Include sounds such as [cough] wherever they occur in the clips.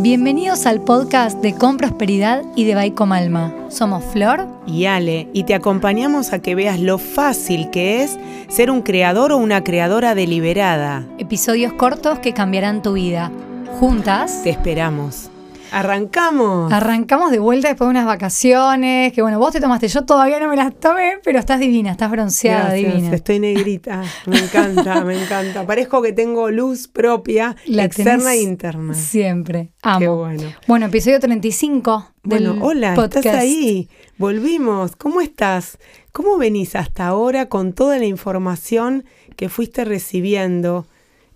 Bienvenidos al podcast de Con Prosperidad y de Baico Malma. Somos Flor y Ale y te acompañamos a que veas lo fácil que es ser un creador o una creadora deliberada. Episodios cortos que cambiarán tu vida. Juntas. Te esperamos. Arrancamos. Arrancamos de vuelta después de unas vacaciones, que bueno, vos te tomaste, yo todavía no me las tomé, pero estás divina, estás bronceada, Gracias, divina. Estoy negrita, me encanta, me encanta. Parezco que tengo luz propia, La externa e interna. Siempre, amo. Qué bueno. Bueno, episodio 35 del Bueno, hola, podcast. estás ahí. Volvimos. ¿Cómo estás? ¿Cómo venís hasta ahora con toda la información que fuiste recibiendo?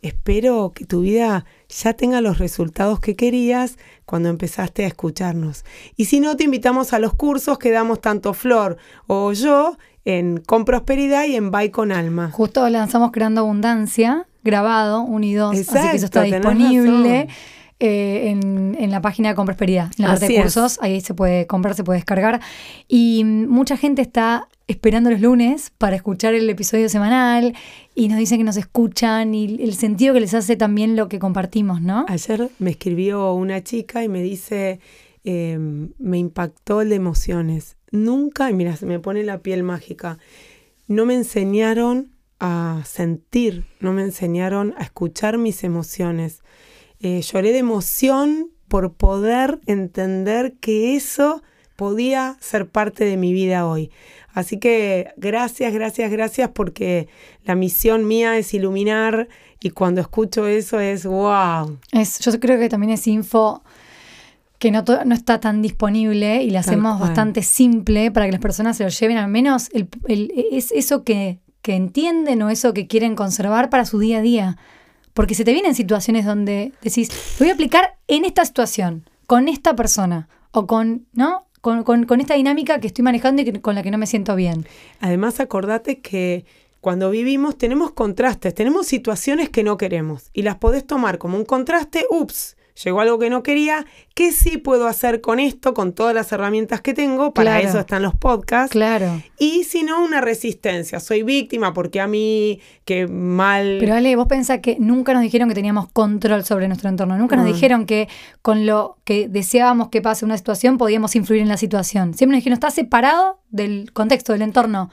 Espero que tu vida ya tenga los resultados que querías cuando empezaste a escucharnos. Y si no, te invitamos a los cursos que damos tanto Flor o yo en Con Prosperidad y en Bye con Alma. Justo lanzamos Creando Abundancia, grabado, unidos, así que eso está disponible razón. Eh, en, en la página de Con Prosperidad, en la parte Así de es. cursos, ahí se puede comprar, se puede descargar. Y mm, mucha gente está esperando los lunes para escuchar el episodio semanal y nos dicen que nos escuchan y el sentido que les hace también lo que compartimos, ¿no? Ayer me escribió una chica y me dice, eh, me impactó el de emociones. Nunca, y mira, se me pone la piel mágica, no me enseñaron a sentir, no me enseñaron a escuchar mis emociones. Eh, lloré de emoción por poder entender que eso podía ser parte de mi vida hoy. Así que gracias, gracias, gracias porque la misión mía es iluminar y cuando escucho eso es wow. Es, yo creo que también es info que no, no está tan disponible y la hacemos cual. bastante simple para que las personas se lo lleven al menos el, el- es eso que, que entienden o eso que quieren conservar para su día a día. Porque se te vienen situaciones donde decís, lo voy a aplicar en esta situación, con esta persona o con, ¿no? Con, con- con esta dinámica que estoy manejando y que- con la que no me siento bien. Además, acordate que cuando vivimos tenemos contrastes, tenemos situaciones que no queremos y las podés tomar como un contraste, ups, llegó algo que no quería, ¿qué sí puedo hacer con esto, con todas las herramientas que tengo? Para Claro. eso están los podcasts. Claro. Y si no, una resistencia, soy víctima porque a mí, que mal... Pero Ale, vos pensás que nunca nos dijeron que teníamos control sobre nuestro entorno, nunca nos dijeron que con lo que deseábamos que pase una situación podíamos influir en la situación. Siempre nos dijeron, estás separado del contexto, del entorno.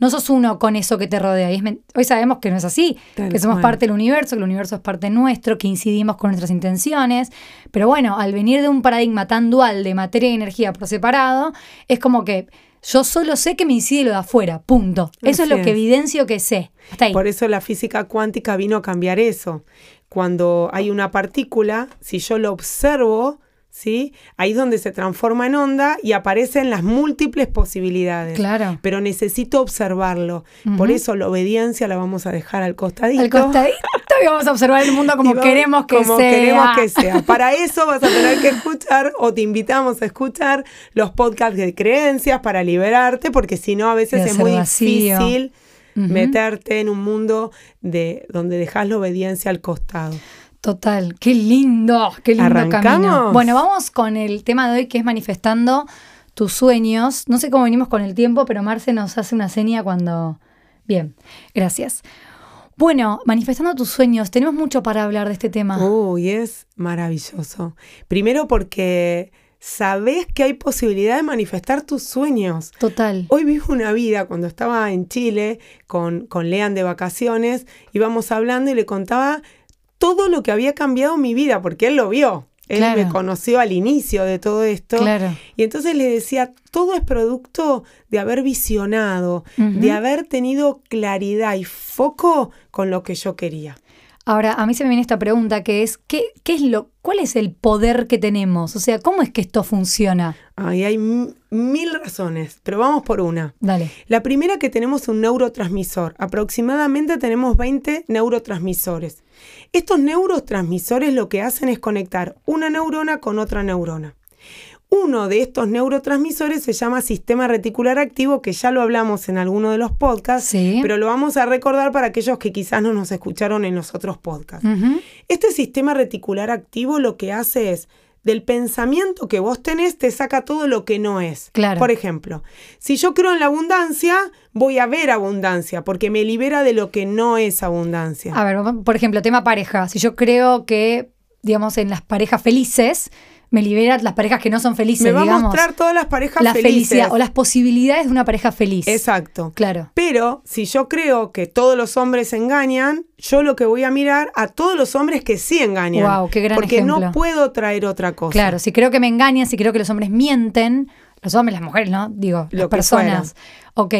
No sos uno con eso que te rodea. Y es men- hoy sabemos que no es así, Tal que somos cual. parte del universo, que el universo es parte nuestro, que incidimos con nuestras intenciones. Pero bueno, al venir de un paradigma tan dual de materia y energía por separado, es como que yo solo sé que me incide lo de afuera, punto. Eso es lo que evidencio que sé. Hasta ahí. Por eso la física cuántica vino a cambiar eso. Cuando hay una partícula, si yo lo observo, ¿sí? Ahí es donde se transforma en onda y aparecen las múltiples posibilidades. Claro. Pero necesito observarlo. Por eso la obediencia la vamos a dejar al costadito. al costadito y vamos a observar el mundo como [laughs] vamos- queremos que como sea. queremos que sea. Para eso vas a tener que escuchar o te invitamos a escuchar los podcasts de creencias para liberarte, porque si no a veces es muy vacío. difícil meterte en un mundo de donde dejas la obediencia al costado. Total, qué lindo, qué lindo ¿Arrancamos? camino. Bueno, vamos con el tema de hoy que es manifestando tus sueños. No sé cómo venimos con el tiempo, pero Marce nos hace una seña cuando... Bien, gracias. Bueno, manifestando tus sueños, tenemos mucho para hablar de este tema. Uy, es maravilloso. Primero porque sabes que hay posibilidad de manifestar tus sueños. Total. Hoy vivo una vida, cuando estaba en Chile con, con Lean de vacaciones, íbamos hablando y le contaba todo lo que había cambiado mi vida, porque él lo vio. Él Claro. me conoció al inicio de todo esto. Claro. Y entonces le decía, todo es producto de haber visionado, de haber tenido claridad y foco con lo que yo quería. Ahora, a mí se me viene esta pregunta que es, ¿qué, qué es lo, ¿cuál es el poder que tenemos? O sea, ¿cómo es que esto funciona? Ahí hay mil razones, pero vamos por una. Dale. La primera que tenemos un neurotransmisor. Aproximadamente tenemos 20 neurotransmisores. Estos neurotransmisores lo que hacen es conectar una neurona con otra neurona. Uno de estos neurotransmisores se llama sistema reticular activo, que ya lo hablamos en alguno de los podcasts, Sí. pero lo vamos a recordar para aquellos que quizás no nos escucharon en los otros podcasts. Este sistema reticular activo lo que hace es, del pensamiento que vos tenés, te saca todo lo que no es. Claro. Por ejemplo, si yo creo en la abundancia, voy a ver abundancia, porque me libera de lo que no es abundancia. A ver, por ejemplo, tema pareja. Si yo creo que digamos, en las parejas felices, me libera las parejas que no son felices, Me va a mostrar todas las parejas la felices. felicidad o las posibilidades de una pareja feliz. Exacto. Claro. Pero si yo creo que todos los hombres engañan, yo lo que voy a mirar a todos los hombres que sí engañan. Guau, qué gran porque ejemplo. no puedo traer otra cosa. Claro, si creo que me engañan, si creo que los hombres mienten, los hombres, las mujeres, ¿no? Digo, Lo las personas. Ok.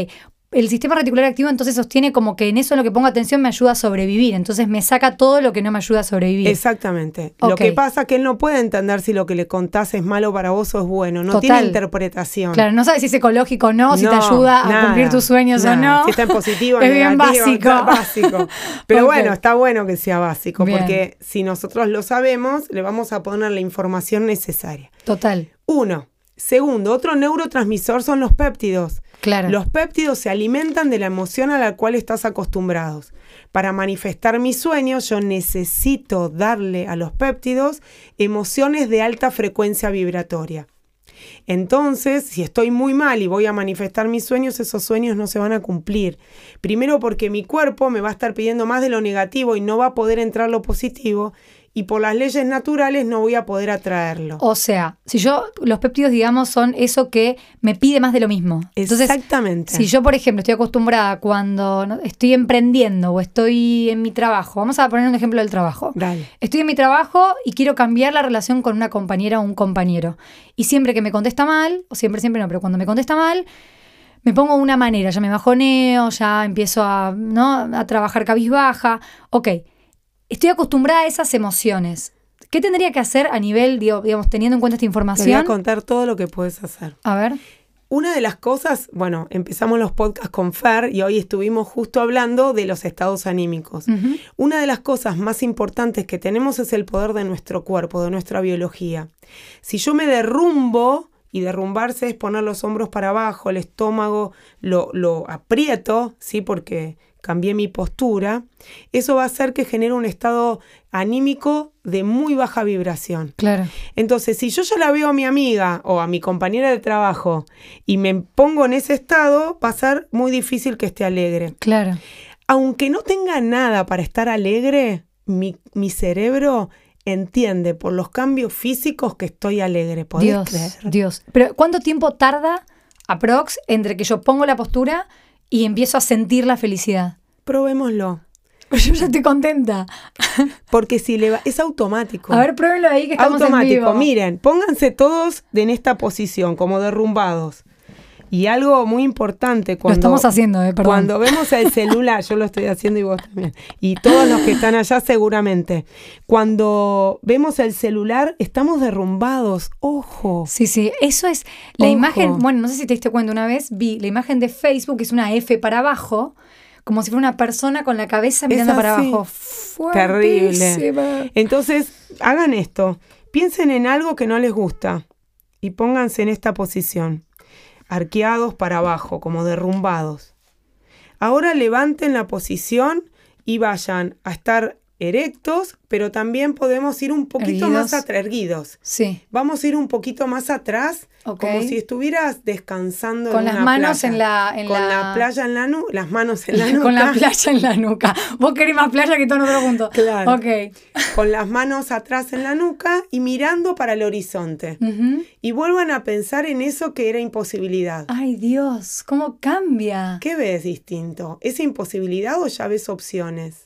El sistema reticular activo entonces sostiene como que en eso en lo que pongo atención me ayuda a sobrevivir. Entonces me saca todo lo que no me ayuda a sobrevivir. Exactamente. Lo que pasa es que él no puede entender si lo que le contás es malo para vos o es bueno. No Total. tiene interpretación. Claro, no sabes si es ecológico o no, si te ayuda a cumplir tus sueños o no. Si está en positivo, [laughs] es bien negativo, básico. básico. Pero bueno, está bueno que sea básico, Bien. porque si nosotros lo sabemos, le vamos a poner la información necesaria. Total, Uno. Segundo, otro neurotransmisor son los péptidos. claro. Los péptidos se alimentan de la emoción a la cual estás acostumbrados. Para manifestar mis sueños, yo necesito darle a los péptidos emociones de alta frecuencia vibratoria. Entonces, si estoy muy mal y voy a manifestar mis sueños, esos sueños no se van a cumplir. Primero porque mi cuerpo me va a estar pidiendo más de lo negativo y no va a poder entrar lo positivo. Y por las leyes naturales no voy a poder atraerlo. O sea, si yo, los péptidos, digamos, son eso que me pide más de lo mismo. Entonces, Exactamente. Si yo, por ejemplo, estoy acostumbrada cuando estoy emprendiendo o estoy en mi trabajo, vamos a poner un ejemplo del trabajo. Dale. Estoy en mi trabajo y quiero cambiar la relación con una compañera o un compañero. Y siempre que me contesta mal, o siempre, siempre no, pero cuando me contesta mal, me pongo una manera, ya me bajoneo, ya empiezo a, ¿no? a trabajar cabizbaja. Ok, estoy acostumbrada a esas emociones. ¿Qué tendría que hacer a nivel, digamos, teniendo en cuenta esta Te voy a información? contar todo lo que puedes hacer. A ver. Una de las cosas, bueno, empezamos los podcasts con Fer y hoy estuvimos justo hablando de los estados anímicos. Una de las cosas más importantes que tenemos es el poder de nuestro cuerpo, de nuestra biología. Si yo me derrumbo, y derrumbarse es poner los hombros para abajo, el estómago lo, lo aprieto, ¿sí? Porque cambié mi postura, eso va a hacer que genere un estado anímico de muy baja vibración. Claro. Entonces, si yo ya la veo a mi amiga o a mi compañera de trabajo y me pongo en ese estado, va a ser muy difícil que esté alegre. Claro. Aunque no tenga nada para estar alegre, mi, mi cerebro entiende por los cambios físicos que estoy alegre. ¿Podés Dios, creer? Dios. Pero ¿cuánto tiempo tarda, aprox, entre que yo pongo la postura y empiezo a sentir la felicidad? Probémoslo. [laughs] Yo ya estoy contenta. [laughs] Porque si le va, es automático. A ver, pruébenlo ahí que estamos en automático. vivo. Miren, pónganse todos en esta posición, como derrumbados. Y algo muy importante cuando, Lo estamos haciendo, eh, perdón. cuando vemos el celular, yo lo estoy haciendo y vos también, y todos los que están allá seguramente, cuando vemos el celular estamos derrumbados, ojo. Sí, sí, eso es la Ojo. imagen, bueno, no sé si te diste cuenta una vez, vi la imagen de Facebook, que es una F para abajo, como si fuera una persona con la cabeza mirando para abajo. Terrible. Fuertísima. Entonces, hagan esto, piensen en algo que no les gusta y pónganse en esta posición, arqueados para abajo, como derrumbados. Ahora levanten la posición y vayan a estar erectos, pero también podemos ir un poquito más atrás. Sí, Vamos a ir un poquito más atrás, como si estuvieras descansando con en las una manos playa. en la... En con la... la playa en la nuca, las manos en la nuca. [laughs] Con la playa en la nuca. Vos querés más playa que todo nosotros juntos. Claro. Ok. con las manos atrás en la nuca y mirando para el horizonte. Y vuelvan a pensar en eso que era imposibilidad. Ay, Dios, ¿cómo cambia? ¿Qué ves distinto? ¿Es imposibilidad o ya ves opciones?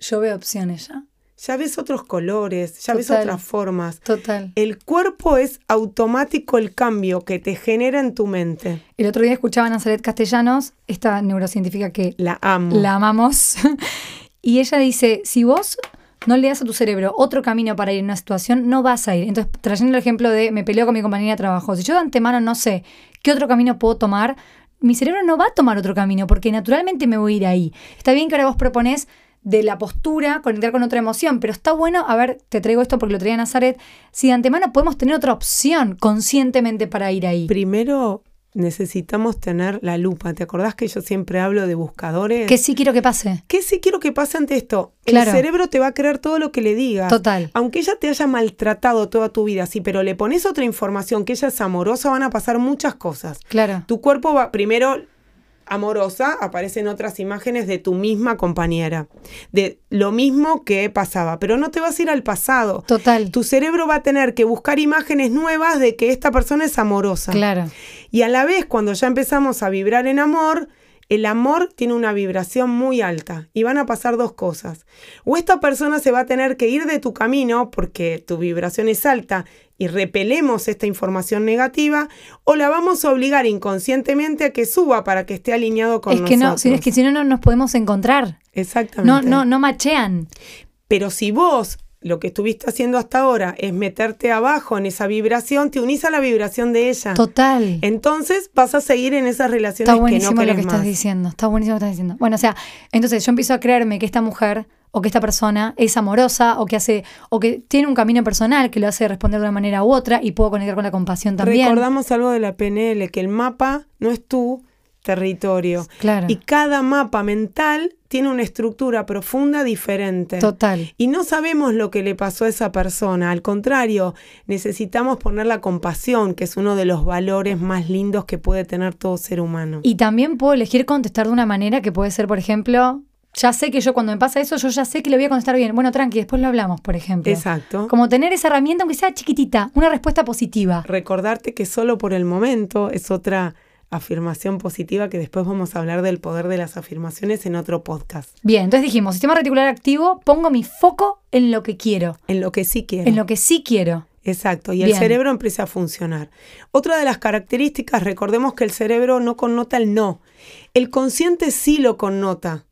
Yo veo opciones ya. Ya ves otros colores, ya ves otras formas. Total. El cuerpo es automático el cambio que te genera en tu mente. El otro día escuchaba a Nazaret Castellanos, esta neurocientífica que La amo. la amamos, [laughs] y ella dice, si vos no le das a tu cerebro otro camino para ir en una situación, no vas a ir. Entonces, trayendo el ejemplo de me peleo con mi compañera de trabajo, si yo de antemano no sé qué otro camino puedo tomar, mi cerebro no va a tomar otro camino porque naturalmente me voy a ir ahí. Está bien que ahora vos proponés de la postura conectar con otra emoción, pero está bueno, a ver, te traigo esto porque lo traía Nazaret, si de antemano podemos tener otra opción conscientemente para ir ahí. Primero necesitamos tener la lupa. ¿Te acordás que yo siempre hablo de buscadores? Que sí quiero que pase. ¿Qué sí quiero que pase ante esto? Claro. El cerebro te va a creer todo lo que le digas. Total. Aunque ella te haya maltratado toda tu vida, sí, pero le pones otra información que ella es amorosa, van a pasar muchas cosas. Claro. Tu cuerpo va, primero, amorosa, aparecen otras imágenes de tu misma compañera, de lo mismo que pasaba, pero no te vas a ir al pasado. Total. Tu cerebro va a tener que buscar imágenes nuevas de que esta persona es amorosa. Claro. Y a la vez, cuando ya empezamos a vibrar en amor, el amor tiene una vibración muy alta y van a pasar dos cosas. O esta persona se va a tener que ir de tu camino porque tu vibración es alta y repelemos esta información negativa, o la vamos a obligar inconscientemente a que suba para que esté alineado con es que nosotros. no, es que si no, no nos podemos encontrar. Exactamente. No, no, no machean. Pero si vos lo que estuviste haciendo hasta ahora es meterte abajo en esa vibración, te unís a la vibración de ella. Total. Entonces vas a seguir en esas relaciones Está buenísimo que no lo que estás diciendo. Está buenísimo lo que estás diciendo. Bueno, o sea, entonces yo empiezo a creerme que esta mujer o que esta persona es amorosa o que hace o que tiene un camino personal que lo hace responder de una manera u otra y puedo conectar con la compasión también. Recordamos algo de la PNL, que el mapa no es tu territorio. Claro. Y cada mapa mental tiene una estructura profunda diferente. Total. Y no sabemos lo que le pasó a esa persona. Al contrario, necesitamos poner la compasión, que es uno de los valores más lindos que puede tener todo ser humano. Y también puedo elegir contestar de una manera que puede ser, por ejemplo, ya sé que yo cuando me pasa eso, yo ya sé que le voy a contestar bien. Bueno, tranqui, después lo hablamos, por ejemplo. Exacto. Como tener esa herramienta, aunque sea chiquitita, una respuesta positiva. Recordarte que solo por el momento es otra afirmación positiva que después vamos a hablar del poder de las afirmaciones en otro podcast. Bien, entonces dijimos, sistema reticular activo, pongo mi foco en lo que quiero, En lo que sí quiero. en lo que sí quiero. Exacto, y el cerebro empieza a funcionar. Otra de las características, recordemos que el cerebro no connota el no. El consciente sí lo connota,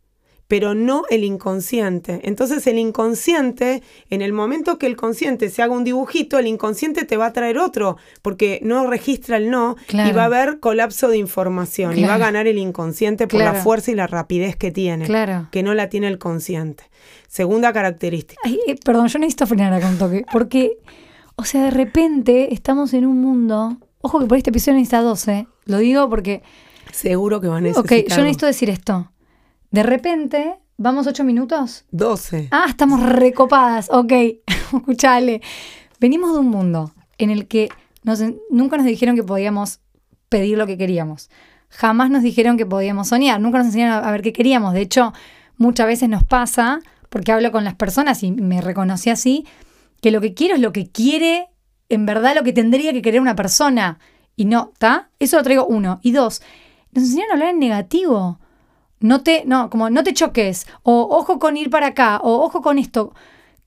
pero no el inconsciente. Entonces el inconsciente, en el momento que el consciente se haga un dibujito, el inconsciente te va a traer otro, porque no registra el no Claro. y va a haber colapso de información y va a ganar el inconsciente por la fuerza y la rapidez que tiene, Claro. que no la tiene el consciente. Segunda característica. Ay, eh, perdón, yo necesito frenar acá un toque, porque, o sea, de repente estamos en un mundo, ojo que por este episodio necesita 12, lo digo porque, Seguro que van a ok, necesitar yo necesito decir esto. De repente, ¿vamos ocho minutos? 12. Ah, estamos recopadas. Ok, [laughs] escuchale. Venimos de un mundo en el que nos- nunca nos dijeron que podíamos pedir lo que queríamos. Jamás nos dijeron que podíamos soñar. Nunca nos enseñaron a, a ver qué queríamos. De hecho, muchas veces nos pasa, porque hablo con las personas y me reconocí así, que lo que quiero es lo que quiere, en verdad, lo que tendría que querer una persona. Y no, ¿está? Eso lo traigo uno. Y dos, nos enseñaron a hablar en negativo no te, no, como no te choques, o ojo con ir para acá, o ojo con esto.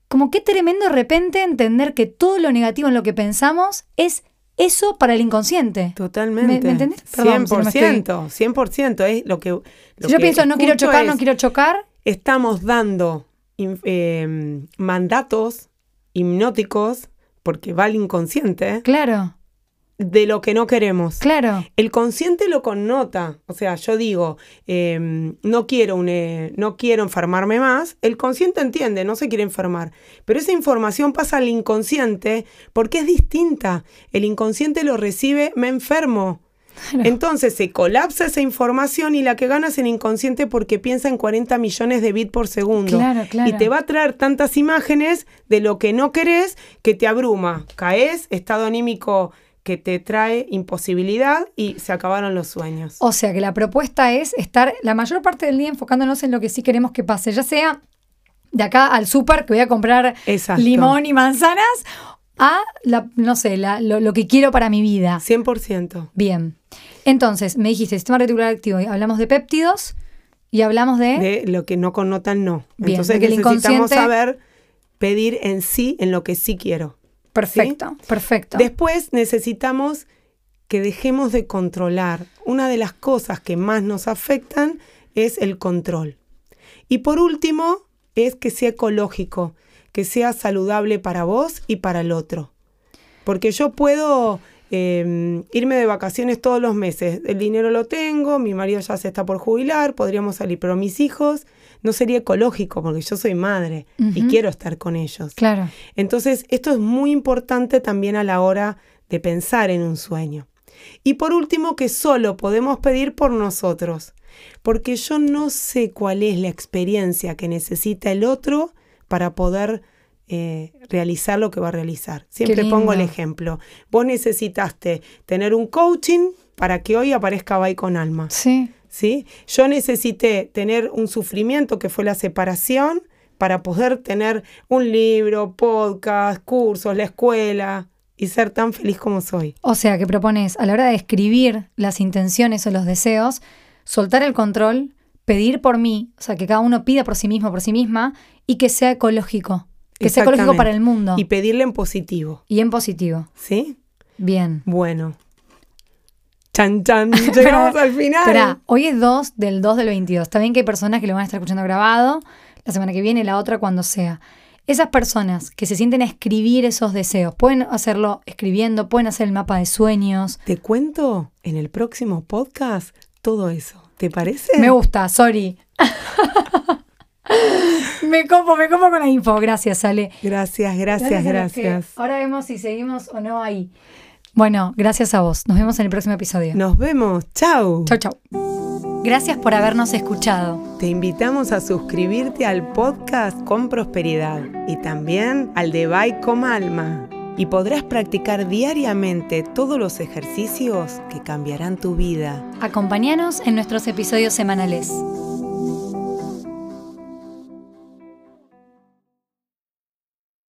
Como qué tremendo de repente entender que todo lo negativo en lo que pensamos es eso para el inconsciente. Totalmente. ¿Me- me entendés? Perdón, si no me 100%, 100%. Es lo que. lo Si yo que pienso no quiero chocar, no quiero chocar, Estamos dando eh, mandatos hipnóticos, porque va al inconsciente, claro, de lo que no queremos. claro, El consciente lo connota. O sea, yo digo, eh, no, quiero un, eh, no quiero enfermarme más. El consciente entiende, no se quiere enfermar. Pero esa información pasa al inconsciente porque es distinta. El inconsciente lo recibe, me enfermo. Claro. Entonces se colapsa esa información y la que gana es el inconsciente porque piensa en 40 millones de bits por segundo. Claro, claro. Y te va a traer tantas imágenes de lo que no querés que te abruma. Caes, estado anímico que te trae imposibilidad y se acabaron los sueños. O sea que la propuesta es estar la mayor parte del día enfocándonos en lo que sí queremos que pase, ya sea de acá al súper que voy a comprar Exacto. limón y manzanas, a la, no sé, la- lo, lo que quiero para mi vida. 100%. Bien. Entonces, me dijiste sistema reticular activo y hablamos de péptidos y hablamos de. De lo que no connotan no. Bien, Entonces el necesitamos inconsciente- saber pedir en sí en lo que sí quiero. Perfecto, perfecto. Después necesitamos que dejemos de controlar. Una de las cosas que más nos afectan es el control. Y por último, es que sea ecológico, que sea saludable para vos y para el otro. Porque yo puedo eh, irme de vacaciones todos los meses. El dinero lo tengo, mi marido ya se está por jubilar, podríamos salir, pero mis hijos no sería ecológico porque yo soy madre y quiero estar con ellos. claro. Entonces, esto es muy importante también a la hora de pensar en un sueño. Y por último, que solo podemos pedir por nosotros, porque yo no sé cuál es la experiencia que necesita el otro para poder eh, realizar lo que va a realizar. Siempre pongo el ejemplo. Vos necesitaste tener un coaching para que hoy aparezca Bay con alma. Sí. ¿Sí? Yo necesité tener un sufrimiento que fue la separación para poder tener un libro, podcast, cursos, la escuela y ser tan feliz como soy. O sea, que propones a la hora de escribir las intenciones o los deseos, soltar el control, pedir por mí, o sea, que cada uno pida por sí mismo, por sí misma, y que sea ecológico. Que sea ecológico para el mundo. Y pedirle en positivo. Y en positivo. ¿Sí? Bien. Bueno. Chan, chan. [laughs] Llegamos al final. Espera, hoy es 2 del 2 del 22. Está bien que hay personas que lo van a estar escuchando grabado la semana que viene, la otra cuando sea. Esas personas que se sienten a escribir esos deseos, pueden hacerlo escribiendo, pueden hacer el mapa de sueños. Te cuento en el próximo podcast todo eso. ¿Te parece? Me gusta, sorry. [laughs] me como, me como con la info. Gracias, Ale. Gracias, gracias, gracias. Ahora vemos si seguimos o no ahí. Bueno, gracias a vos. Nos vemos en el próximo episodio. Nos vemos. Chau. Chau, chau. Gracias por habernos escuchado. Te invitamos a suscribirte al podcast con prosperidad y también al de Bye con Alma. Y podrás practicar diariamente todos los ejercicios que cambiarán tu vida. Acompáñanos en nuestros episodios semanales.